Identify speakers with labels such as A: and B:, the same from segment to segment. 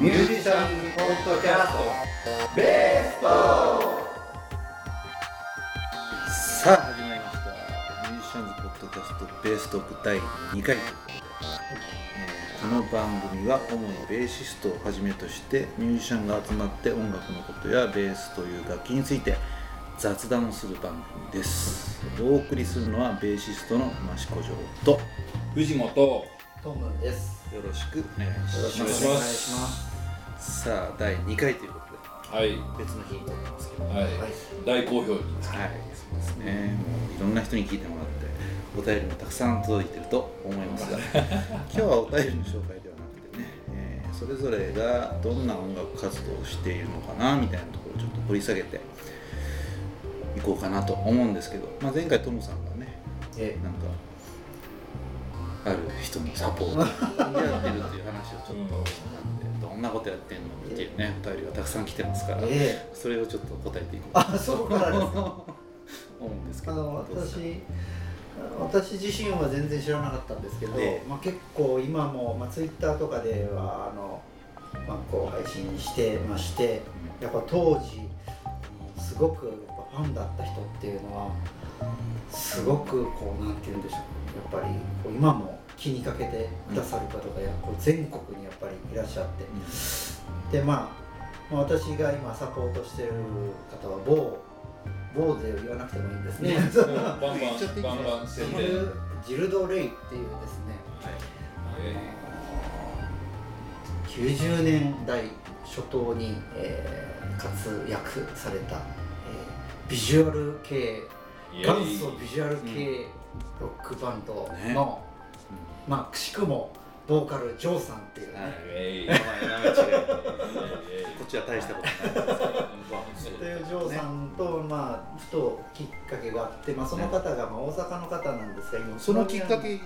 A: ミュージシャンズポッドキャストベースト
B: さあ始まりましたミュージシャンズポッドキャストベーストーク第2回ということで、えーこの番組は主にベーシストをはじめとしてミュージシャンが集まって音楽のことやベースという楽器について雑談をする番組です。お送りするのはベーシストの益子城と。よ
A: 藤本
C: トムです。
B: ろしくお願いします。
A: よろしく。お願いします
B: さあ第2回ということで
A: はい。
B: 別の日に撮ってますけど。
A: はい、大好評に
B: はい、そうですね。もういろんな人に聞いてもらって、お便りもたくさん届いてると思いますが、今日はお便りの紹介ではなくてね、えーそれぞれがどんな音楽活動をしているのかなみたいなところをちょっと掘り下げていこうかなと思うんですけど、まあ、前回トムさんがね、
C: え。
B: なんか、ある人のサポートをやってるっていう話をちょっとしたんで、どんなことやってんのっていうね、お便りがたくさん来てますから、
C: え
B: それをちょっと答えていこう
C: あ、そこからですか。
B: 思うんですけど
C: 私私自身は全然知らなかったんですけど、
B: ええ。
C: まあ結構今もまあツイッターとかではあのまあこう配信してまして、やっぱ当時すごくやっぱファンだった人っていうのはすごくこうなんて言うんでしょう。やっぱり今も気にかけてくださる方がやこう全国にやっぱりいらっしゃって。でまあ、まあ私が今サポートしてる方は某某で言わなくてもいいんですね。
A: バンバンバンバン
C: ジ
A: 宣伝
C: ルジルド・レイっていうですね、90年代初頭に、えー活躍された、えービジュアル系。元祖ビジュアル系ロックバンドの、
B: ね
C: まあくしくもボーカルジョーさんっていうね、
B: はい。
A: えい。
B: 名前名前違いこっちは大したことない。
C: とい。うジョーさんと、まあふときっかけがあって、まあ、その方がまあ大阪の方なんですが今
B: そのきっかけ？い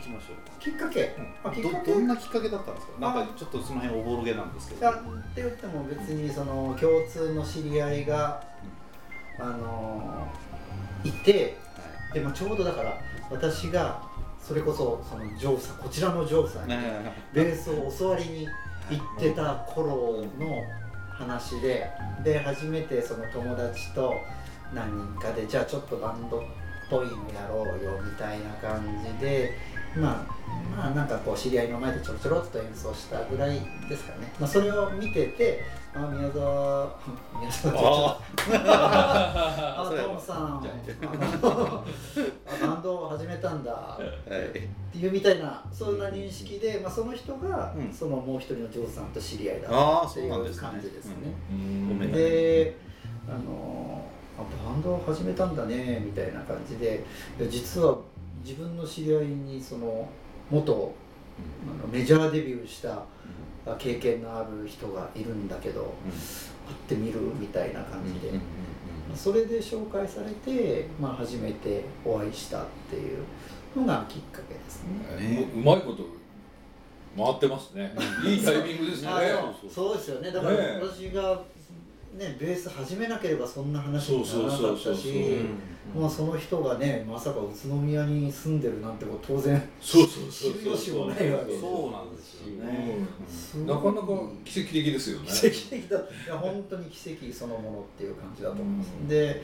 B: きましょ
C: きっかけ、あきっかけ？
B: うどどんなきっかけだったんですか？なんかちょっとその辺おぼろげなんですけど。
C: いやって言っても別にその共通の知り合いが、あのいてで、まあ、ちょうどだから私がそれこそそのジョーさんこちらのジョーさんに
B: はい。
C: ベースを教わりに行ってた頃の話でで初めてその友達と何人かでじゃあちょっとバンドっぽいのやろうよみたいな感じでまあまあなんかこう知り合いの前でちょろちょろっと演奏したぐらいですかね、まあ、それを見ててあ宮沢。宮沢。あ
B: そうや
C: トムさん。あバンドを始めたんだ。
B: はい。
C: っていうみたいなそんな認識で、まあ、その人が、
B: うん。
C: そのもう一人のジョーさんと知り合いだ
B: ああ
C: っていう感じですね。であのあバンドを始めたんだねみたいな感じで。実は自分の知り合いにその元あのメジャーデビューしたあ経験のある人がいるんだけど会ってみるみたいな感じで、それで紹介されて、まあ、初めてお会いしたっていうのがきっかけですね。
B: ね。
A: ううまいこと回ってますね。いいタイミングですね。
C: あ
B: そう
C: そうそうですよね。だから
A: ね
C: 私が、ね、ベース始めなければそんな話にならなか
A: そうそう
C: った
A: そうそう
C: しまあその人がねまさか宇都宮に住んでるなんてこと当然
A: そうそうそう
C: 知る由もないわけです
B: そうなんですよね。
C: すごい
A: なかなか奇跡的ですよね。
C: 奇跡的だ。いや本当に奇跡そのものっていう感じだと思います、で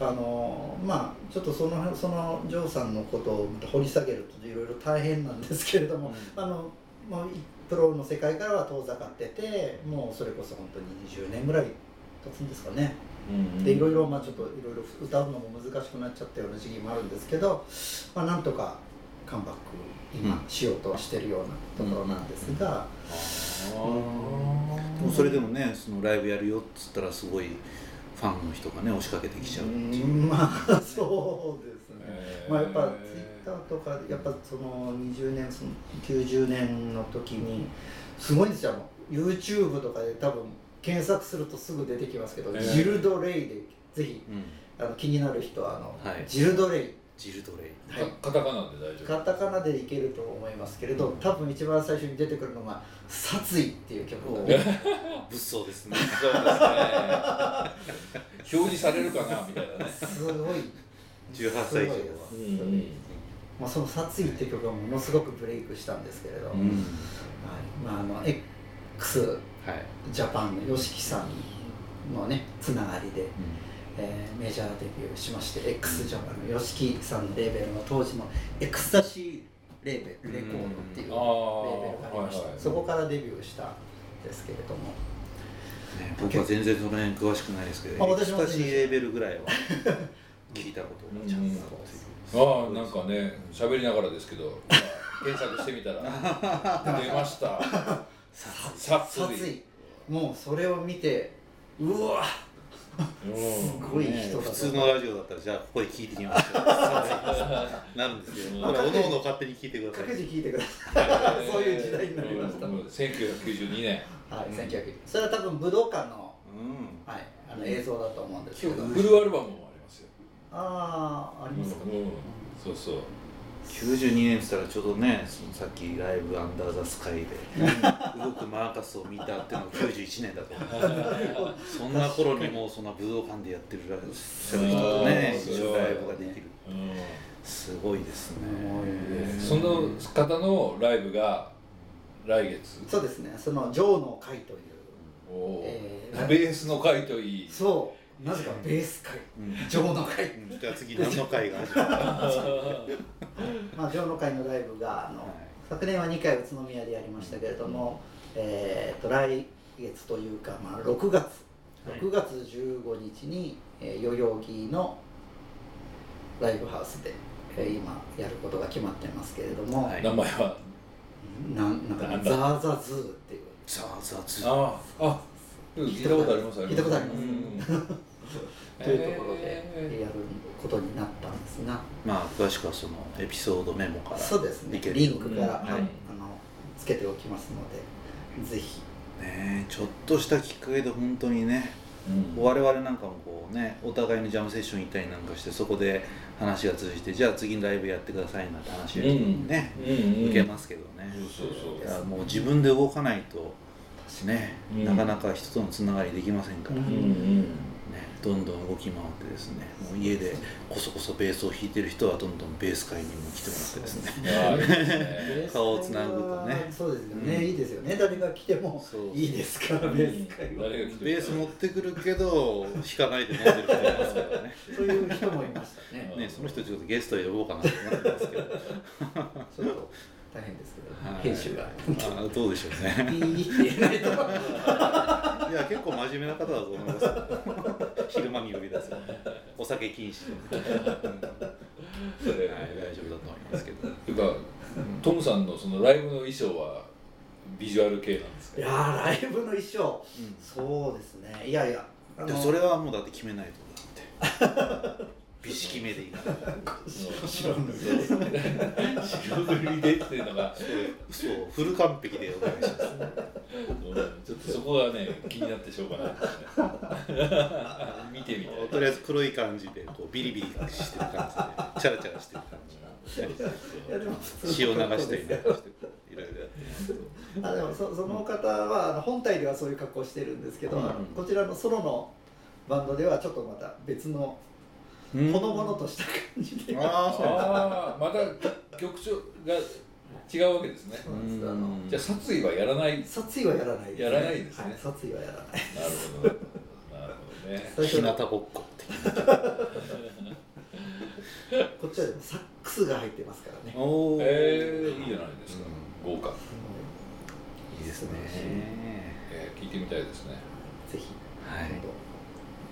C: あのまあちょっとそのそのジョーさんのことをまた掘り下げるといろいろ大変なんですけれども、あのまあ、プロの世界からは遠ざかっててもうそれこそ本当に20年ぐらい経つんですかね、でいろいろまあちょっといろいろ歌うのも難しくなっちゃったような時期もあるんですけど、まあ、なんとかカムバック今しようとしてるようなところなんですが、
B: でもそれでもねそのライブやるよっつったらすごいファンの人がね押しかけてきちゃうっていう
C: うんまあそうですね、
A: えー
C: まあやっぱツイッターとかやっぱその20年その90年の時にすごいんですよ YouTube とかで多分検索するとすぐ出てきますけど、
A: えー
C: ジルド・レイでぜひ
B: うん。
C: あの気になる人はあの、
B: はい。
C: ジルド・レイ。
B: ジルドレイ。
C: はい。
A: カタカナで大丈
C: カタカナでいけると思いますけれど多分一番最初に出てくるのが「殺意」っていう曲が
B: 物騒ですね。
A: 夫そうですね。表示されるかなみたいなね。
C: すごい。
B: 18歳以上は。
C: すごいですまあ、その「殺意」っていう曲がものすごくブレイクしたんですけれど、はい。
B: うん
C: まあ、あの X
B: はい、
C: ジャパンの YOSHIKI さんのねつながりで、
B: う
C: えーメジャーデビューしまして x ジャパンの YOSHIKI さんのレーベルの当時のエクスタシーレーベルレコードっていうレ
A: あ
C: ーベルがありました、
A: はいはい
C: そこからデビューしたんですけれども。
B: んね、僕は全然その辺詳しくないですけど
C: あ私も
B: エクスタシーレーベルぐらいは 聞いたことがちゃんとあるって。いう
A: ああなんかね喋りながらですけど今検索してみたら 出ました殺
C: 殺意もうそれを見てうわ。すごい人だ
B: 普通のラジオだったらじゃあここで聞いてみましょ うなるんですけどおのおの勝手に聞いてください。
C: 各自聞いてください。そういう時代になりました、
A: うん。1992年
C: はい、1900それは多分武道館の,、
B: うん。
C: はい、あの映像だと思うんですけど、
A: フルアルバムもありますよ。
C: ああありますか、
A: うんうん。そうそう
B: 92年って言ったらちょうどねそのさっきライブアンダーザスカイで動くマーカスを見たっていうのが91年だと そんな頃にもうそんな武道館でやってるらっしゃる人とね
A: うん
B: 一緒にライブができる
A: う
B: すごいですね。
A: んその方のライブが来月？
C: そうですね。その「ジョーの会」という。えー
A: ベースの会といい。
C: そう。なぜかベース会。
B: うん。
C: ジョーの会。
B: うん。じゃあ次何の回が始まる？
C: まあジョーの会のライブがあの、
B: はい。
C: 昨年は2回宇都宮でやりましたけれども、えー、と来月というか、まあ、6月
B: はい。
C: 6月15日に、えー、代々木のライブハウスで、えー今やることが決まってますけれども、
B: はい。
A: 名前は？
C: なんなんかザーザズーっていう。
B: ザーザーズ。
A: あああ聞いたことあります
C: 聞いたことあります。
A: うん
C: というところで
A: へ
C: やることになったんですが、
B: まあ詳しくはそのエピソードメモから
C: そうですね。リンクから、
A: うん。
C: はい。あのつけておきますのでぜひ。
B: ねちょっとしたきっかけで本当にね
A: うん。
B: 我々なんかもこうねお互いのジャムセッション行ったりなんかしてそこで話が通じてじゃあ次のライブやってくださいなんて話が来てもね、
A: うんうん。
B: 受けますけどね、
A: そうそうそう。
B: いやもう自分で動かないとね、
A: うん。
B: なかなか人とのつながりできませんから、
C: うん
B: どんどん動き回ってですねもう家でこそこそベースを弾いてる人はどんどんベース会にも来てもらってですね。顔をつなぐとね。
C: そうですよね、
B: うん。
C: いいですよね。誰が来てもいいですからベース会は。
A: 誰が来て
B: ベース持ってくるけど弾かないで飲んでる人いますからね。
C: そういう人もいましたね。
B: ねその人ちょっとゲストで呼ぼうかなと思ってますけど。
C: ちょっと大変ですけど、
B: はい。
C: 編集が。
B: あーどうでしょうね。
C: いと
B: いや結構真面目な方だと思いますよ昼間に呼び出す。お酒禁止。で、うんはい、大丈夫だと思いますけど。
A: っていうかトムさん。のそのライブの衣装はビジュアル系なん。ですか
C: いやーライブの衣装
B: うん。
C: そうですねいやいや
B: でもそれはもうだって決めないとだって美式目でいいから
C: 白塗り
A: 白塗りでっていうのが
B: そうフル完璧でお願いします
A: うん。ちょっとそこがね気になってしょうがない 見てみたい。
B: とりあえず黒い感じでこうビリビリしてる感じで。チャラチャラしてる感じ
C: いやでも普通
B: 血を流したりいろいろやって
C: あでもそその方はあの本体ではそういう格好をしてるんですけど、
B: うん。
C: こちらのソロのバンドではちょっとまた別のほのぼのとした感じで、
B: ああそうなんだ。
A: ああまた曲調が違うわけですね。じゃあ殺意はやらない。
C: 殺意はやらないです、
A: やらないですね。
C: はい、殺意はやらない
A: なるほどね。
B: 日向ぼっこ。っ て
C: こっちはでもサックスが入ってますからね。
B: おお
A: えー、いいじゃないですか。豪華、
B: いいですね。
A: えー、聞いてみたいですね。
C: ぜひ
B: はい。
C: 今度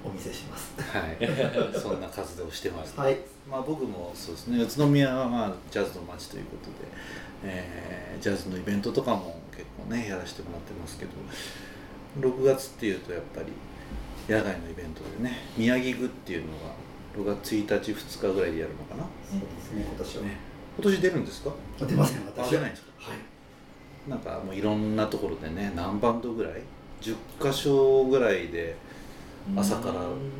C: お見せします。
B: はい。そんな活動をしてます。
C: はい。
B: まあ僕もそうですね。宇都宮はまあジャズの街ということで、えージャズのイベントとかも結構ねやらせてもらってますけど6月っていうとやっぱり野外のイベントでね宮城具っていうのが6月1日2日ぐらいでやるのかな、
C: そうですね。今年は、
B: ね、今年出るんですか？
C: 出ません私は。
B: あ出ないんですか？
C: はい。
B: なんかもういろんなところでね何バンドぐらい？10箇所ぐらいで朝から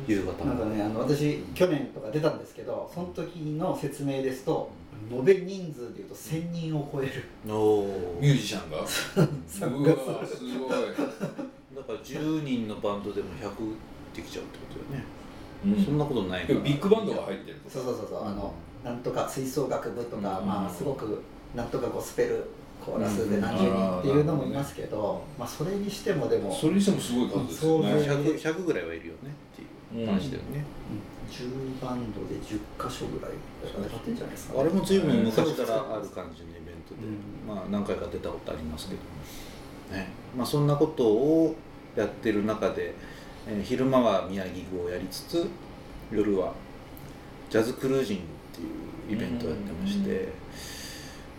B: 夕方
C: なんかねあの私去年とか出たんですけどその時の説明ですと延べ人数でいうと1000人を超える。
B: お
A: ミュージシャンが。すごい、
B: だから10人のバンドでも100できちゃうってことだよね、
A: うん。
B: そんなことないから。
A: ビッグバンドが入ってると。
C: そうそうそうそう。あのなんとか吹奏楽部とか、
A: うん。
C: まあすごくなんとかゴスペルコーラスで何十人っていうのもいますけど、まあ、それにしてもでも
A: それにしてもすごい数ですよね。
B: 100, 100ぐらいはいるよねっていう話だよね、
C: 10バンドで10箇所ぐらいやってんじゃないですか、
B: あれも随分昔からある感じのイベントで、
C: うん。
B: まあ何回か出たことありますけど、ね。まあ、そんなことをやってる中で、えー昼間は宮城語をやりつつ夜はジャズクルージングっていうイベントをやってまして、
A: うん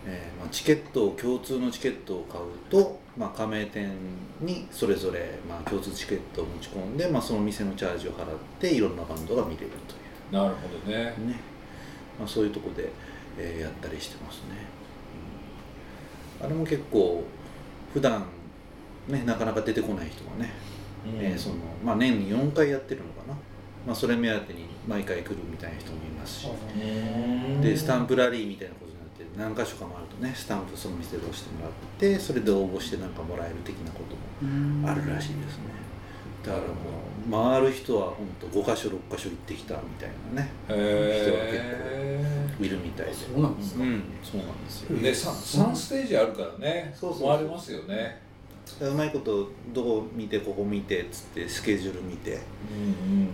B: えーまあ、チケットを共通のチケットを買うと、まあ、加盟店にそれぞれ、まあ、共通チケットを持ち込んで、まあ、その店のチャージを払っていろんなバンドが見れるという。
A: なるほどね。
B: ね。まあ、そういうとこで、えーやったりしてますね、うん。あれも結構普段ねなかなか出てこない人がね、えーそのまあ、年に4回やってるのかな、まあ、それ目当てに毎回来るみたいな人もいますし、
A: うん
B: でスタンプラリーみたいなことになって何箇所かもあるとねスタンプその店で押してもらってそれで応募してなんかもらえる的なこともあるらしいですね。だからもう回る人は本当5箇所6箇所行ってきたみたいなね
A: へ
B: いるみたいで。
C: そうなんですか、
B: うん、そうなんですよ。
A: えね三三ステージあるからね
C: そうそうそう。
A: 回れますよね
B: うまいことどこ見てここ見てっつってスケジュール見て、
A: うんうん。
B: う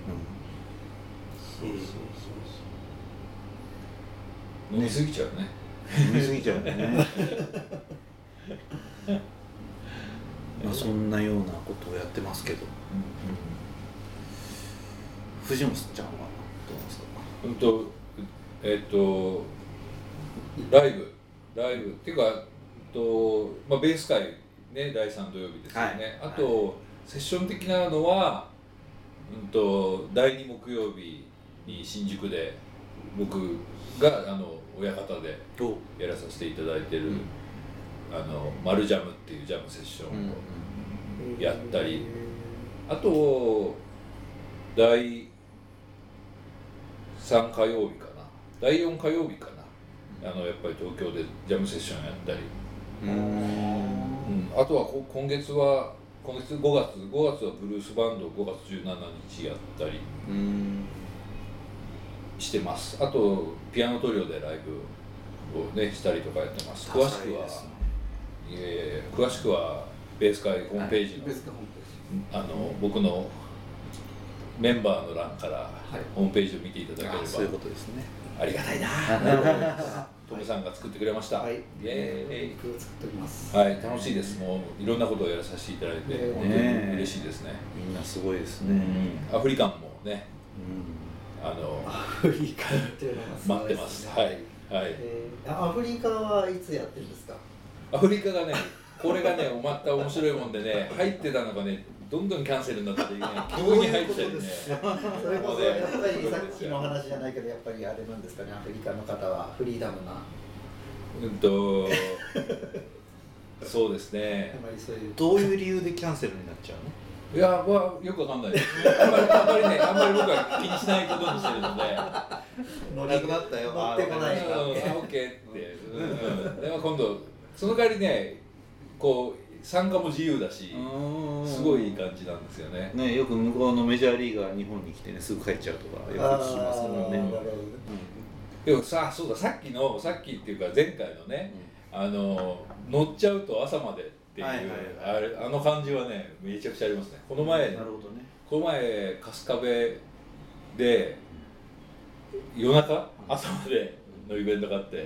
C: そうそう。
A: 飲みすぎちゃうね。
B: ん、見すぎちゃうね。まあそんなようなことをやってますけど、藤本ちゃんはどうなんですか？
A: うんとえっとライブ。ライブっていうかと、まあ、ベース会ね第3土曜日ですよね、
B: はい。
A: あと、セッション的なのは、うん、と第2木曜日に新宿で僕があの親方で
B: お、
A: やらさせていただいてる、
B: うん。
A: あのマルジャムっていうジャムセッションを、
B: うん
A: やったり。あと第3火曜日かな。第4火曜日かな。あのやっぱり東京でジャムセッションやったり、
B: うん、うん
A: うん、あとはこ今月は今月5月5月はブルースバンド5月17日やったり
B: うん、
A: してます。あとピアノトリオでライブをねしたりとかやってます。詳しくは、いえいえ詳しくはベース会ホームページの,、
C: 別のホームページ。
A: あの僕のメンバーの欄から
C: はい。
A: ホームページを見ていただければ、
B: あそういうことですね。
A: ありがたいなトメさんが作ってくれました、
C: はい。
A: イエー
C: 作っております。
A: はい。楽しいです。もういろんなことをやらさせていただいて、
C: ね
A: 本当に嬉しいですね、
B: みんなすごいですね。
A: うん、アフリカンもね
B: う
A: あの
C: アフリカっていうのがすごい
A: 待ってます。
C: ね
A: はい。はい。
C: えーアフリカはいつやってるんですか？
A: アフリカがねこれがね また面白いもんでね入ってたのがねどんどんキャンセルになったりね急に入ったりね。
C: それこそやっぱりさっきの話じゃないけどやっぱりあれなんですかね。アフリカの方はフリーダムな。あ
A: うんとそうですね。
B: どういう理由でキャンセルになっちゃうの？
A: いやまあよくわかんない。ですあんまりあんまりねあんまり僕は気にしないことにしてるので。
C: 乗
B: なくなったよ。
C: 乗ってこない。
A: うん、オッケーって、うん。うん、でも今度その代わりねこう参加も自由だしすごいいい感じなんですよね。
B: ねよく向こうのメジャーリーガー日本に来てねすぐ帰っちゃうとかよく聞きますもん。ね。
A: でもさそうださっきのさっきっていうか前回のねあの乗っちゃうと朝までっていう、
B: はいはいはい。
A: あれあの感じはねめちゃくちゃありますね。この前
B: なるほどね。
A: この前春日部で夜中朝までのイベントがあって、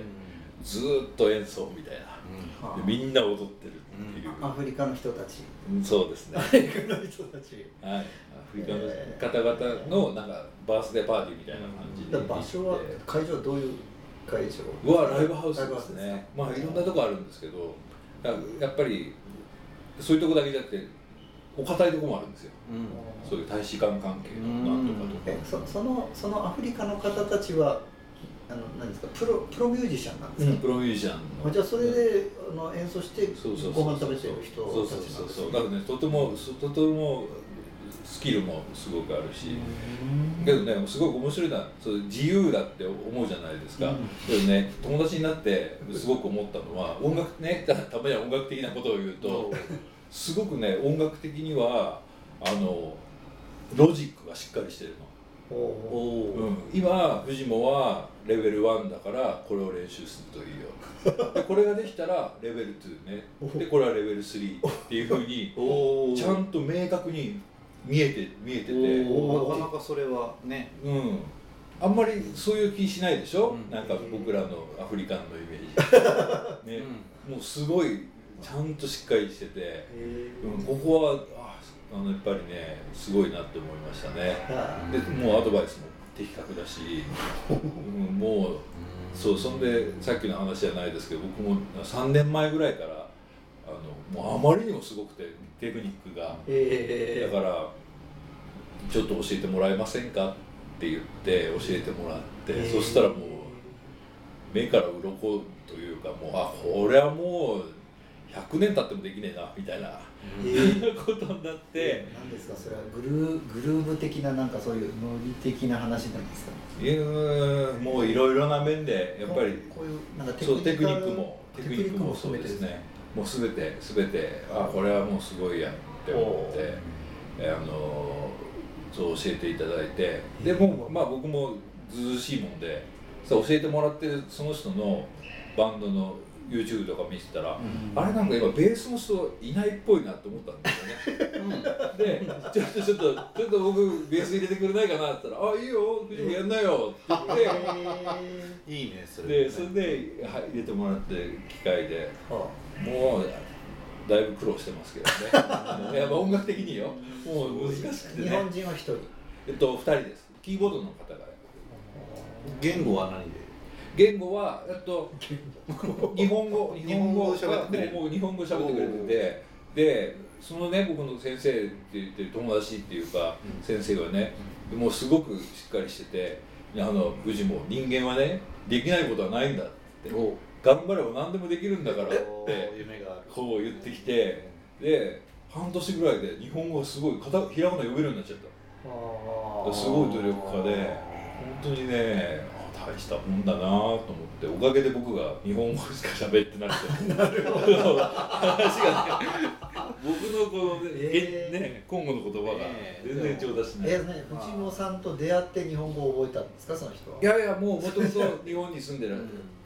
A: ずーっと演奏みたいな。でみんな踊ってるっていう、
C: アフリカの人たち。
A: うんそうですね。
C: アフリカの人たち。
A: はい、アフリカの方々のなんかバースデーパーティーみたいな感じで
C: 場所は会場はどういう会場？
A: うわライブハウス
C: ライブハウス
A: ですね
C: か？
A: まあいろんなとこあるんですけどややっぱりそういうとこだけじゃなくてお堅いとこもあるんですよ。そういう大使館関係のなんとかとか。
C: えそそのそのアフリカの方たちはあの何ですか？プロプロミュージシャンなんですか、
A: プロミュージシャンの。
C: あじゃあそれであの演奏してご飯食べてる人
A: そう。そう
C: たちなんです
A: だからねとてもそとてもスキルもすごくあるし、
C: うん。
A: けどねすごく面白いなそう自由だって思うじゃないですか、
C: うん。
A: けどね友達になってすごく思ったのは音楽ねた たまには音楽的なことを言うとすごくね音楽的にはあのロジックがしっかりしてるの今フジモはレベル1だからこれを練習するといいよ。でこれができたらレベル2ね。でこれはレベル3っていうふうに
B: おお
A: ちゃんと明確に見えて見えてて。
B: おなかなかそれはね。
A: うん。あんまりそういう気しないでしょ、
B: うん。
A: なんか僕らのアフリカンのイメージ。ね、もうすごいちゃんとしっかりしてて、
C: え
A: うん、ここはああのやっぱりねすごいなって思いましたね。
C: ー
A: でもうアドバイスも的確だし、うん、もうそうそんでさっきの話じゃないですけど僕も3年前ぐらいからあのもうあまりにもすごくてテクニックが。
C: え
A: だからちょっと教えてもらえませんかって言って教えてもらって、
C: へー
A: そしたらもう目から鱗というかもうあこれはもう100年経ってもできねえなみたいな。
C: えー。
A: ことになって。
C: 何ですかそれはグルーグルーヴ的ななんかそういうノリ的な話なんですか？
A: いもういろいろな面でやっぱり
C: こういうなんか
A: そうテクニックもテクニックもそうです
C: テ
A: ね。もうすべてすべてあこれはもうすごいやって思ってえあのそう教えていただいて。でもまあ僕もずうずうしいもんでそう教えてもらってその人のバンドの YouTube とか見てたら、
C: うん。
A: あれなんか今ベースの人いないっぽいなって思ったんですよね。でちょっとちょっとちょっと僕ベース入れてくれないかなって言ったら「あいいよ藤本やんなよ」って言って。
C: え
B: いいねそれ。
A: でそれで、はい、入れてもらって機械で
C: ーは
A: もうだいぶ苦労してますけどね。あのやっぱ音楽的によ。もう難しくて
C: 日本
A: ね
C: 人は一人。
A: えっと2人です。キーボードの方が
B: 言語は何で？
A: 言語はえっと日本語日本語もう日本語喋ってくれててでそのね僕の先生って言ってる友達っていうか、
B: うん。
A: 先生がねもうすごくしっかりしててあの藤も人間はねできないことはないんだって。
B: お。
A: 頑張れば何でもできるんだからってこう言ってきてで半年ぐらいで日本語がすごい片ひらがな読めるようになっちゃった。
C: あ
A: すごい努力家で本当にねあ大したもんだなと思っておかげで僕が日本語しか喋ってなくてなるほど話がね僕のこのね,、
C: えー
A: ね今後の言葉が全然上達しない、
C: えね藤本さんと出会って日本語を覚えたんですかその人はい
A: やいやもうもともと日本に住んでら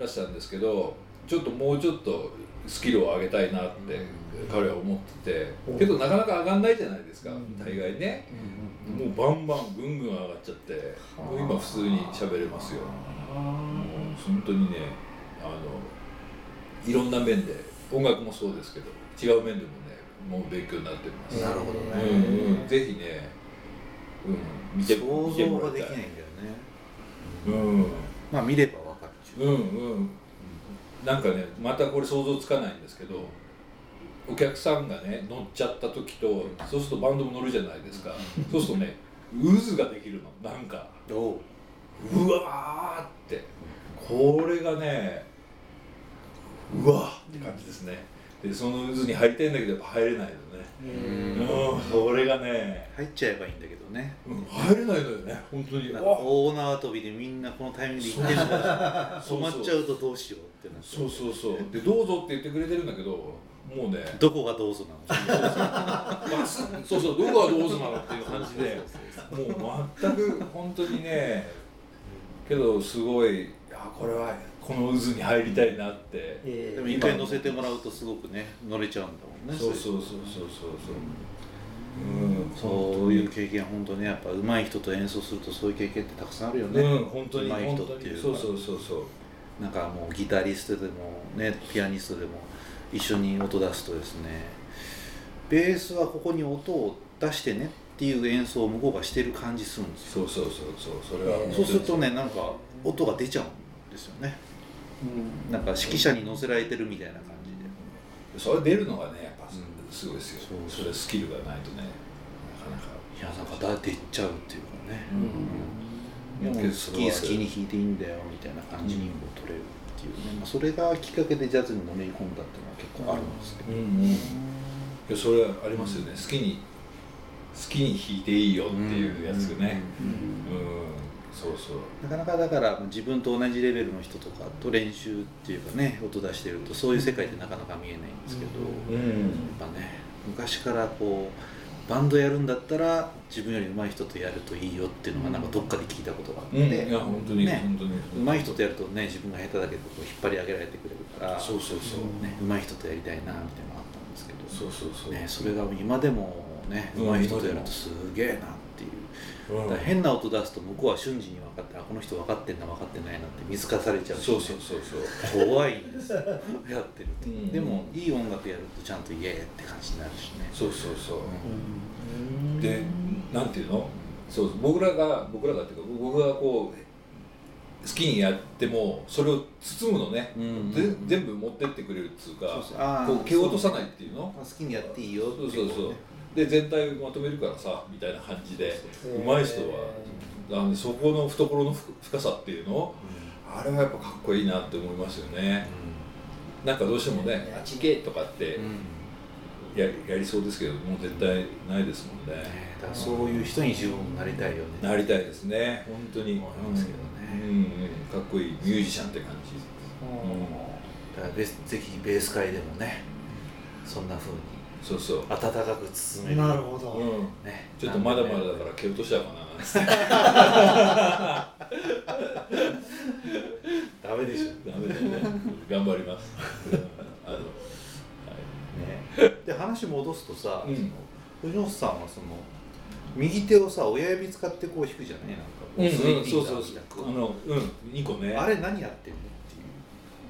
A: っしゃるんですけどちょっともうちょっとスキルを上げたいなって彼は思ってて。けどなかなか上がんないじゃないですか。
C: うん。
A: 大概ね。
C: うん
A: もうバンバンぐんぐん上がっちゃってもう今普通に喋れますよ。
C: あ。
A: 本当にねあのいろんな面で音楽もそうですけど違う面でもねもう勉強になってます。
C: ーなるほど
A: う
C: ね、
A: んうん。ぜひねうん見て
B: 想像ができないんだよね。
A: うん。
B: まあ見ればわかるう
A: んうんなんかねまたこれ想像つかないんですけどお客さんがね乗っちゃった時とそうするとバンドも乗るじゃないですか。そうするとね渦ができるの。なんか
B: おう。
A: うわーって。これがねうわーって感じですねでその渦に入りたいんだけどやっぱ入れないのね。
C: うん。
A: うん。それがね、
B: 入っちゃえばいいんだけどね。
A: うん、入れないのよね。本当に。
B: 大縄跳びでみんなこのタイミングで行ってるから止まっちゃうとどうしようってなって。
A: そうそうそう。でどうぞって言ってくれてるんだけどもうね。
B: どこがどうぞなの？
A: そうそう。どこがどうぞなのっていう感じでもう全く本当にねけどすごいあこれはこの渦に入りたいなって。
C: えー
B: でも一回乗せてもらうとすごくね乗れちゃうんだもんね。
A: そうそうそうそうそう。そううん。
B: そういう経験本当ねやっぱ上手い人と演奏するとそういう経験ってたくさんあるよね、
A: うん本当に
B: 上手い人っていう
A: そうそうそうそう。
B: なんかもうギタリストでもねピアニストでも一緒に音出すとですねベースはここに音を出してねっていう演奏を向こうがしてる感じするんですよ。
A: そうそうそうそう。それは
B: そうするとねなんか音が出ちゃうんですよね。
C: うん。
B: なんか指揮者に乗せられてるみたいな感じで。
A: それ出るのがねやっぱ
B: うん。
A: すごいですよ。
B: そう
A: それスキルがないとねなかなか。
B: いやなんかだ出ちゃうっていうかね、
A: うん。
B: もう好き好きに弾いていいんだよみたいな感じにも取れるっていうね、まあ、それがきっかけでジャズにのめり込んだっていうのは結構あるんですけど、
A: うん。うんいやそれはありますよね。好きに好きに弾いていいよっていうやつね。うんそうそう。
B: なかなかだからまあ自分と同じレベルの人とかと練習っていうかね音出してるとそういう世界ってなかなか見えないんですけど、
A: うん。
B: やっぱね昔からこうバンドやるんだったら自分より上手い人とやるといいよっていうのがなんかどっかで聞いたことがあって、
A: うん、いや本当に、
B: ね。
A: 本当に。
B: 上手い人とやるとね自分が下手だけどこう引っ張り上げられてくれるから
A: そうそうそう、
B: ね、上手い人とやりたいなみたいなのがあったんですけど
A: そうそうそう、
B: ね、それが今でもね
A: うん
B: 上手い人とやるとすげえなっていう、
A: うん
B: 変な音出すと向こうは瞬時に分かってあこの人分かってんな分かってないなって見透かされちゃうし
A: そうそうそうそう。
B: 怖いんです。よ やってると、
A: うん。
B: でもいい音楽やるとちゃんとイエーって感じになるしね。
A: そうそうそう、
C: うん。
A: でなんていうの？そう僕らが僕らがっていうか僕がこう好きにやってもそれを包むのね、
B: うん
A: ぜ全部持ってってくれるっつうか
B: そうそう。あー
A: こう蹴落とさないっていうの？
B: 好きにやっていいよって
A: そうそうそうで全体をまとめるからさみたいな感じで
C: うん
A: 上手い人は。あのそこの懐の深深さっていうのあれはやっぱかっこいいなって思いますよね。なんかどうしてもね「あっち行け!」とかって
B: うん。うん
A: ややりそうですけどもう絶対ないですもんね。
B: ねだからそういう人に自分もなりたいよね。
A: なりたいですね。本当に。
B: 思いますけどね。
A: うんうん。かっこいい。ミュージシャンって感じ。
B: だからぜひベース界でもねそんな風に
A: そうそう。
B: 温かく包める。
C: なるほど、
A: うん。
B: ね。
A: ちょっとまだまだだから蹴落としちゃうかな
B: ダメでしょ。
A: ダメだよね。頑張ります。う んあのはい。
B: ね。で話戻すとさ、
A: うん。
B: その藤本さんはその右手をさ親指使ってこう弾くじゃないなんかこうスリーフィンガーみたいなこう。
A: あのうん。2個ね。
B: あれ何やってんの？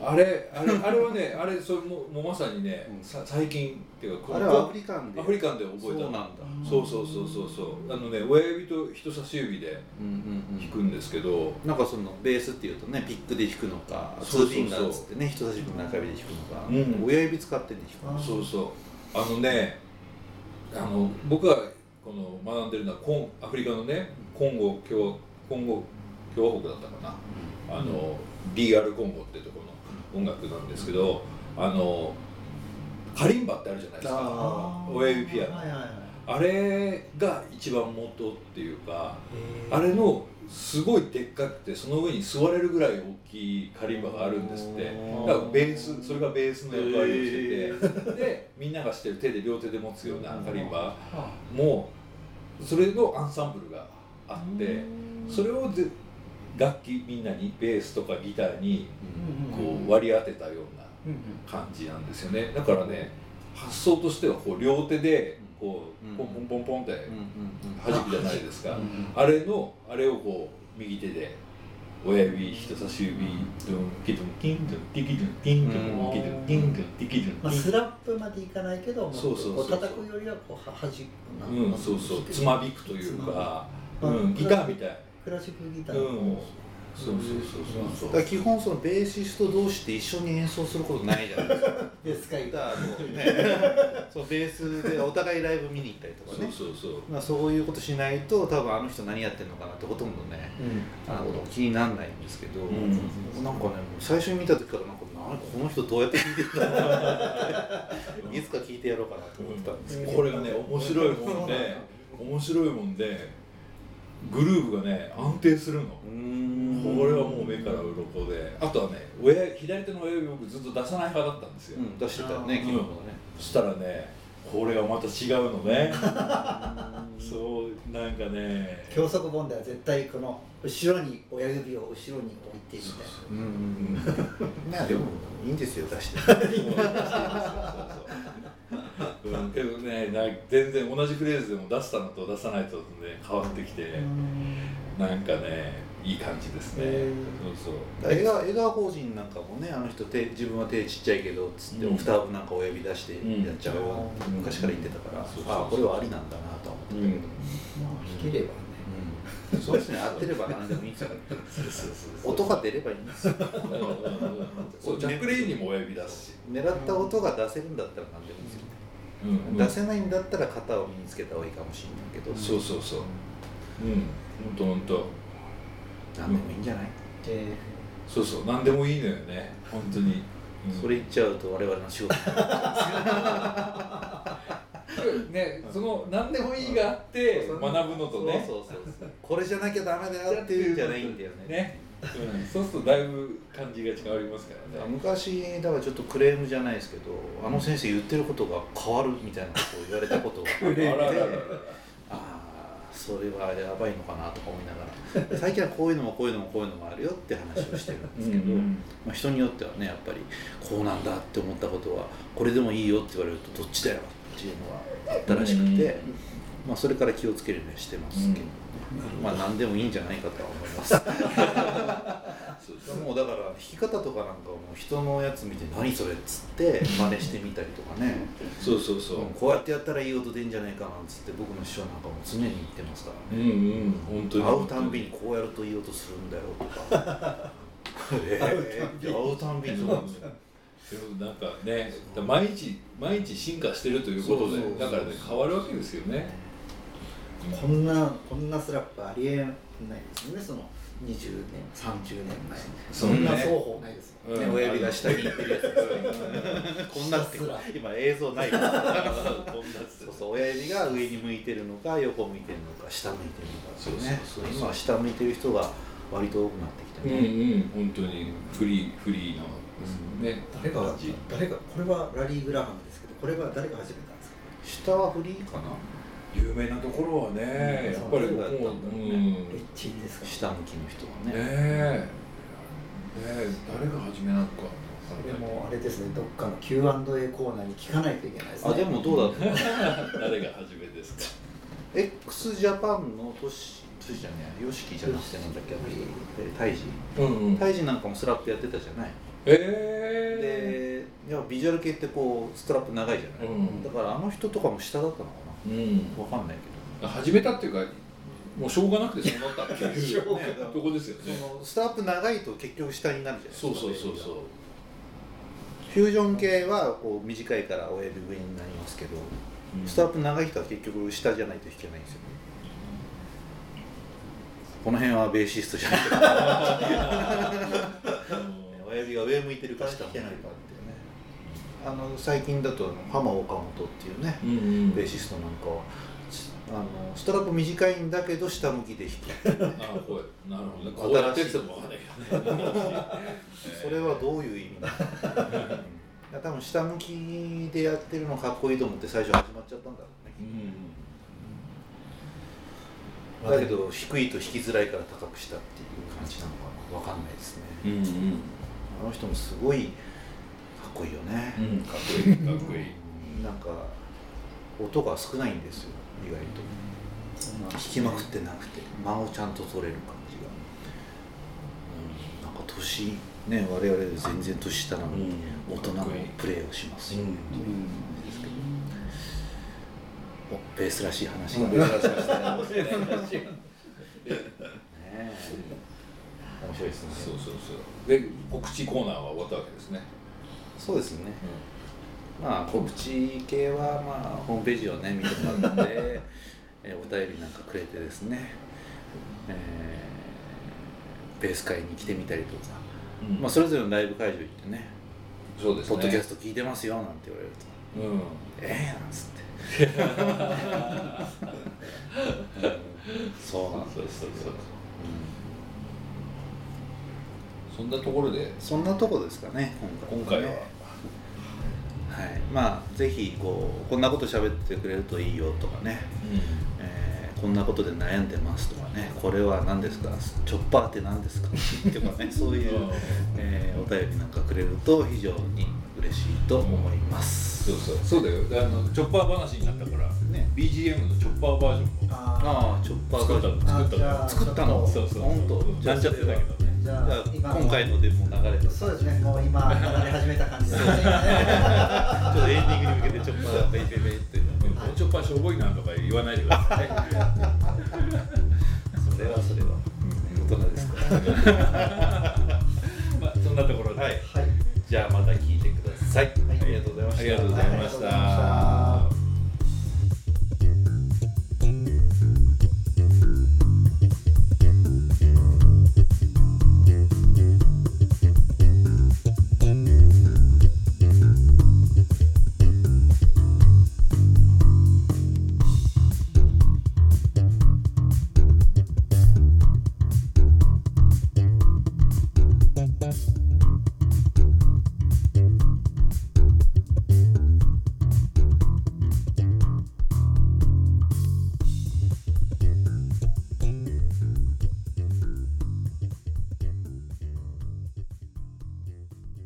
A: あれあれあれはね あれそれももうまさにね、
B: うん。
A: さ最近っていうかこ
B: あれはアフリカンで。
A: アフリカンで覚えた
B: そうなんだ。
A: そうそうそうそうそう。あのね親指と人差し指で
B: うんうん
A: 弾くんですけど、
B: なんかそのベースっていうとねピックで弾くのかツ
A: そうそうそう。
B: ーフィンガーっつってね人差し指の中指で弾くのか、
A: うん。
B: 親指使ってね弾くの
C: あ
A: そうそう。あのねあの僕がこの学んでるのはコンアフリカのねコンゴ共和コンゴ共和国だったかな。あの DR コンゴってとこ音楽なんですけどあのカリンバってあるじゃないですか。親指ピアノ。
C: はいはいはい。
A: あれが一番元っていうかあれのすごいでっかくてその上に座れるぐらい大きいカリンバがあるんですって。だからベースそれがベースの役割をしてて、でみんなが知ってる手で両手で持つようなカリンバ。
C: あ。
A: もそれのアンサンブルがあってそれをぜ楽器みんなにベースとかギターにこう割り当てたような感じなんですよね。だからね発想としてはこう両手でこ
B: う
A: ポンポンポンポンって弾くじゃないですか、あれのあれをこう右手で親指人差し指ドゥンキドゥンキンドゥンティキドゥンティンドゥンキドゥンティンドゥンティキドゥン
C: まあ、
A: ティン
C: スラップまでいかないけども
A: そうそうそう
C: 叩くよりはこうははじくな
A: うんそうそうつまびくというか、
C: つまび
A: うん、ギターみたい
C: クラシックギター。
A: うん。そうそうそうそう。
B: だから基本そのベーシスト同士で一緒に演奏することないじゃないですか。
C: うですか
B: だからもうね。そうベースでお互いライブ見に行ったりとか
A: そう
B: ね
A: そうそう。
B: まあ、そういうことしないと多分あの人何やってるのかなってほとんどね
C: うん。
B: あの気にならないんですけど、
A: ん。
B: なんかね最初に見た時からなんかなんかこの人どうやって弾いてるんだろうないつか聞いてやろうかなと思ってたんですけど、
A: これがね面白いもんで面白いもんでグルーヴがね安定するの。
B: うーん。
A: これはもう目から鱗で。あとはね親左手の親指僕ずっと出さない派だったんですよ、
B: うん、出してたよね
C: うん。
B: 昨日もね、
A: そしたらねこれがまた違うのね。そうなんかね。
C: 教則本では絶対この後ろに親指を後ろに置いてみたい
B: うんうんうん。まあでもいいんですよ出して。
A: うん、けどねな全然同じフレーズでも出したのと出さないとね変わってきて、なんかねいい感じですね、
C: へ
A: そうそう。
B: 江川江川法人なんかもねあの人手自分は手ちっちゃいけどつって
A: うん。
B: オクターブなんか親指出してやっちゃう。よ、
C: うん。
B: 昔から言ってたから、あこれはありなんだなとは思って。たけど、
A: うん。
C: まあ弾ければね。
B: うん。そうですね。合ってれば何でもいいですよ音が出ればいいんですよ。
A: そうジャック・レイにも親指出すし、
B: 狙った音が出せるんだったら何でもいいですよ、
A: うん
B: 出せないんだったら型を身につけた方がいいかもしれないけど、
A: そうそうそう。うん。ほんとほんと
B: 何でもいいんじゃない、
C: で
A: そうそう。何でもいいのよね。本当に、
B: それ言っちゃうと我々の仕事。
A: ねその何でもいいがあって学ぶのとね。
B: そうそうそうそう。これじゃなきゃダメだよっていうんじゃないんだよね。
A: ねうんそうするとだいぶ感じが違いますからね。
B: 昔だからちょっとクレームじゃないですけどあの先生言ってることが変わるみたいなことを言われたことが あって
A: あ
B: ああそれはやばいのかなとか思いながら。最近はこういうのもこういうのもこういうのもあるよって話をしてるんですけど、
A: うんうん。
B: まあ、人によってはねやっぱりこうなんだって思ったことはこれでもいいよって言われるとどっちだよっていうのがあったらしくて、まあ、それから気をつけるようにしてますけど、まあ何でもいいんじゃないかとは思います。もうだから弾き方とかなんかもう人のやつ見て「何それ」っつって真似してみたりとかね、
A: そうそうそう。
B: うんこうやってやったらいい音出んじゃないかなんつって僕の師匠なんかも常に言ってますから
A: うん
B: ね、
A: うん本当に。
B: 会うたんびにこうやるといい音するんだよとか。え。ー会うたんびにそうなんですよ。
A: でもなんかね毎日毎日進化してるということでだからね変わるわけですよね
C: こんなこんなスラップありえないですよねその20年30年前。
A: そね。
C: そうんな双方ないですもんね。
A: うん。
B: ね、親指が下に行ってるやつですこんなって今映像ないです
A: こんなやつ
B: そうそう親指が上に向いてるのか横向いてるのか下向いてるのか。っていうね
A: そうそうそう。
B: 今は下向いてる人が割と多くなってきて
A: うん
B: ね、
A: うん。本当にフリーフリーのね。
C: 誰が誰がこれはラリー・グラハムですけどこれは誰が始めたんですか？
B: 下はフリーかな
A: 有名なところはねやっぱりもう
B: そう
A: うん。
C: レッチーですか？
B: 下向きの人は
A: ね。
B: ね
A: え。ねえ。誰が初めなのか
C: それもあれですねどっかの Q&A コーナーに聞かないといけないですね。
B: あでもどうだった？
A: 誰が初めですか
B: ？x ジャパンのトシトシじゃねえヨシキじゃなくてなんだっけあの人えタイジ？
A: うんうん。
B: タイジなんかもスラップやってたじゃない。
A: え
B: でいやビジュアル系ってこうストラップ長いじゃない、
A: うん。
B: だからあの人とかも下だったのか
A: えうん。
B: なわかんないけ
A: 始めたっていうかもうしょうがなくてそうなったっていう。
C: しょうが
B: ない
A: とこですよね。
B: どそのストラップ長いと結局下になるじゃないですか
A: そうそうそうそう。
B: フュージョン系はこう短いから親指上になりますけど、ストラップ長い人は結局下じゃないと弾けないんですよね。この辺はベーシストじゃない。と 親指が上向いてるか下向いてるかって。いうねあの最近だとあの浜岡本っていうね
A: うんうん。
B: ベーシストなんかは。あのストラップ短いんだけど下向きで弾く
A: あこうなるほどね。こうやってってもわかんないけどね。
B: それはどういう意味なの？うん。多分下向きでやってるのかっこいいと思って最初始まっちゃったんだろうね。
A: うん
B: だけど低いと弾きづらいから高くしたっていう感じなのかな。わかんないですね。
A: うんうん。
B: あの人もすごいかっこいいよね、
A: うんかっこいいかっこいい。
B: なんか音が少ないんですよ意外と。弾きまくってなくて間をちゃんと取れる感じが、うん、なんか年ね我々で全然年下なのに大人のプレーをしますよ、
A: うん。
B: ですけどおベースらしい話が、
A: うん
B: ねえ。面白いですね。
A: そうそうそう。で告知コーナーは終わったわけですね
B: そうですね、まあ告知系はまあホームページをね見てもらって、えーお便りなんかくれてですね、えーベース会に来てみたりとか、
A: うん。
B: まあ、それぞれのライブ会場行ってね
A: そうですね。
B: ポッドキャスト聞いてますよなんて言われると。
A: うん「
B: ええなんつって、う んそうなんです
A: そうそう
B: うん。
A: そんなところで？
B: そんなとこですかね。
A: 今回は
B: はい、まあぜひこうこんなこと喋ってくれるといいよとかね、えーこんなことで悩んでますとかね。これは何ですか？チョッパーって何ですか？とかね。そういう、えーお便りなんかくれると非常に嬉しいと思います、
A: そうそう。そうだよ。あのチョッパー話になったから
B: ね。
A: BGM のチョッパーバージョンも
C: あ
B: ああチョッパー
A: 作ったの。作ったの
B: 作ったの？
A: そうそう
B: 本当？
A: なんちゃってたけどね
C: じゃ
B: あ
C: あ今
B: 今回のでもう流れてる
C: そうですね。もう今流れ始めた感じですね。
B: ちょっとエンディングに向けてチョッパーがベイベイベイって
A: うんチョッパーしょぼいなとか言わないでください。
B: それはそれは。大人ですから